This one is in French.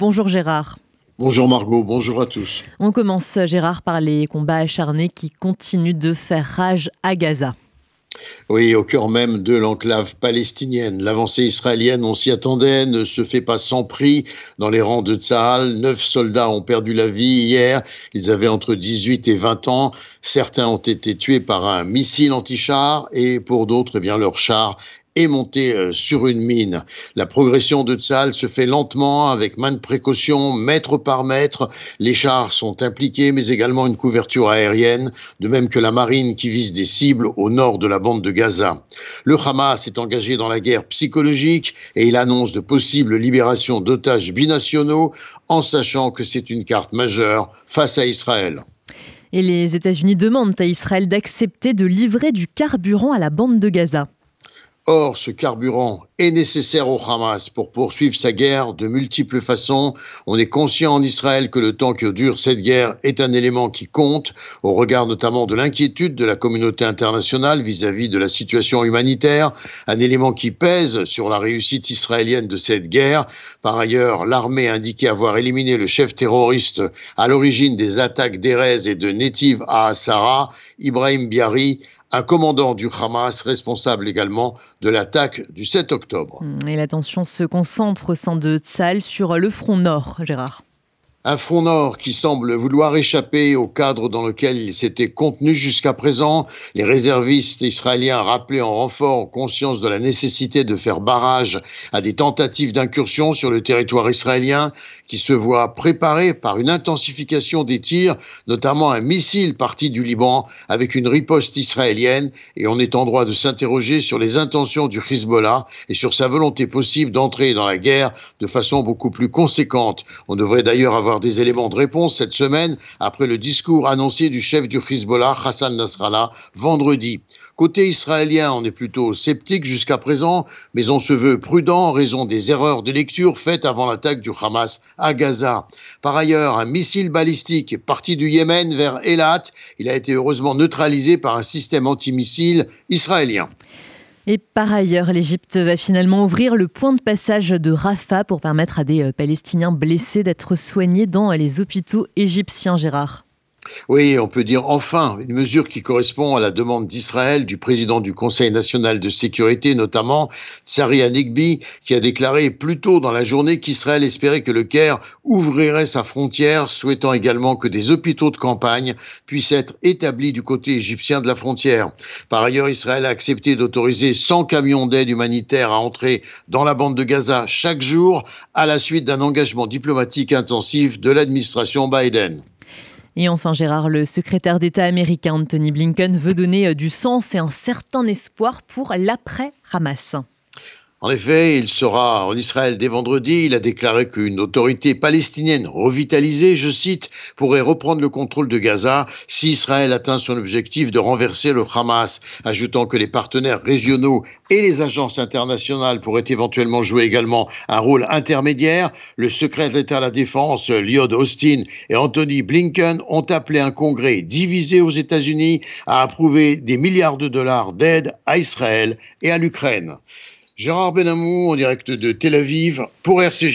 Bonjour Gérard. Bonjour Margot, bonjour à tous. On commence Gérard par les combats acharnés qui continuent de faire rage à Gaza. Oui, au cœur même de l'enclave palestinienne. L'avancée israélienne, on s'y attendait, ne se fait pas sans prix. Dans les rangs de Tzahal, neuf soldats ont perdu la vie hier. Ils avaient entre 18 et 20 ans. Certains ont été tués par un missile anti-char et pour d'autres, eh bien, leur char et monter euh, sur une mine. La progression de Tzal se fait lentement, avec main de précaution, mètre par mètre. Les chars sont impliqués, mais également une couverture aérienne, de même que la marine qui vise des cibles au nord de la bande de Gaza. Le Hamas est engagé dans la guerre psychologique et il annonce de possibles libérations d'otages binationaux, en sachant que c'est une carte majeure face à Israël. Et les États-Unis demandent à Israël d'accepter de livrer du carburant à la bande de Gaza. Or, ce carburant est nécessaire au Hamas pour poursuivre sa guerre de multiples façons. On est conscient en Israël que le temps que dure cette guerre est un élément qui compte, au regard notamment de l'inquiétude de la communauté internationale vis-à-vis de la situation humanitaire, un élément qui pèse sur la réussite israélienne de cette guerre. Par ailleurs, l'armée a indiqué avoir éliminé le chef terroriste à l'origine des attaques d'Erez et de Netiv à Asara, Ibrahim Biari, un commandant du Hamas responsable également de l'attaque du 7 octobre. Et l'attention se concentre au sein de Tzal sur le front nord, Gérard. Un front nord qui semble vouloir échapper au cadre dans lequel il s'était contenu jusqu'à présent. Les réservistes israéliens rappelés en renfort conscience de la nécessité de faire barrage à des tentatives d'incursion sur le territoire israélien qui se voient préparées par une intensification des tirs, notamment un missile parti du Liban avec une riposte israélienne. Et on est en droit de s'interroger sur les intentions du Hezbollah et sur sa volonté possible d'entrer dans la guerre de façon beaucoup plus conséquente. On devrait d'ailleurs avoir des éléments de réponse cette semaine après le discours annoncé du chef du Hezbollah, Hassan Nasrallah, vendredi. Côté israélien, on est plutôt sceptique jusqu'à présent, mais on se veut prudent en raison des erreurs de lecture faites avant l'attaque du Hamas à Gaza. Par ailleurs, un missile balistique est parti du Yémen vers Elat. Il a été heureusement neutralisé par un système antimissile israélien. Et par ailleurs, l'Égypte va finalement ouvrir le point de passage de Rafah pour permettre à des euh, Palestiniens blessés d'être soignés dans les hôpitaux égyptiens, Gérard. Oui, on peut dire enfin une mesure qui correspond à la demande d'Israël, du président du Conseil national de sécurité, notamment Tsari Anigbi, qui a déclaré plus tôt dans la journée qu'Israël espérait que le Caire ouvrirait sa frontière, souhaitant également que des hôpitaux de campagne puissent être établis du côté égyptien de la frontière. Par ailleurs, Israël a accepté d'autoriser 100 camions d'aide humanitaire à entrer dans la bande de Gaza chaque jour, à la suite d'un engagement diplomatique intensif de l'administration Biden. Et enfin, Gérard, le secrétaire d'État américain Anthony Blinken veut donner euh, du sens et un certain espoir pour l'après-Hamas. En effet, il sera en Israël dès vendredi. Il a déclaré qu'une autorité palestinienne revitalisée, je cite, pourrait reprendre le contrôle de Gaza si Israël atteint son objectif de renverser le Hamas, ajoutant que les partenaires régionaux et les agences internationales pourraient éventuellement jouer également un rôle intermédiaire. Le secrétaire d'État à la Défense, Lloyd Austin et Anthony Blinken ont appelé un congrès divisé aux États-Unis à approuver des milliards de dollars d'aide à Israël et à l'Ukraine. Gérard Benamou en direct de Tel Aviv pour RCG.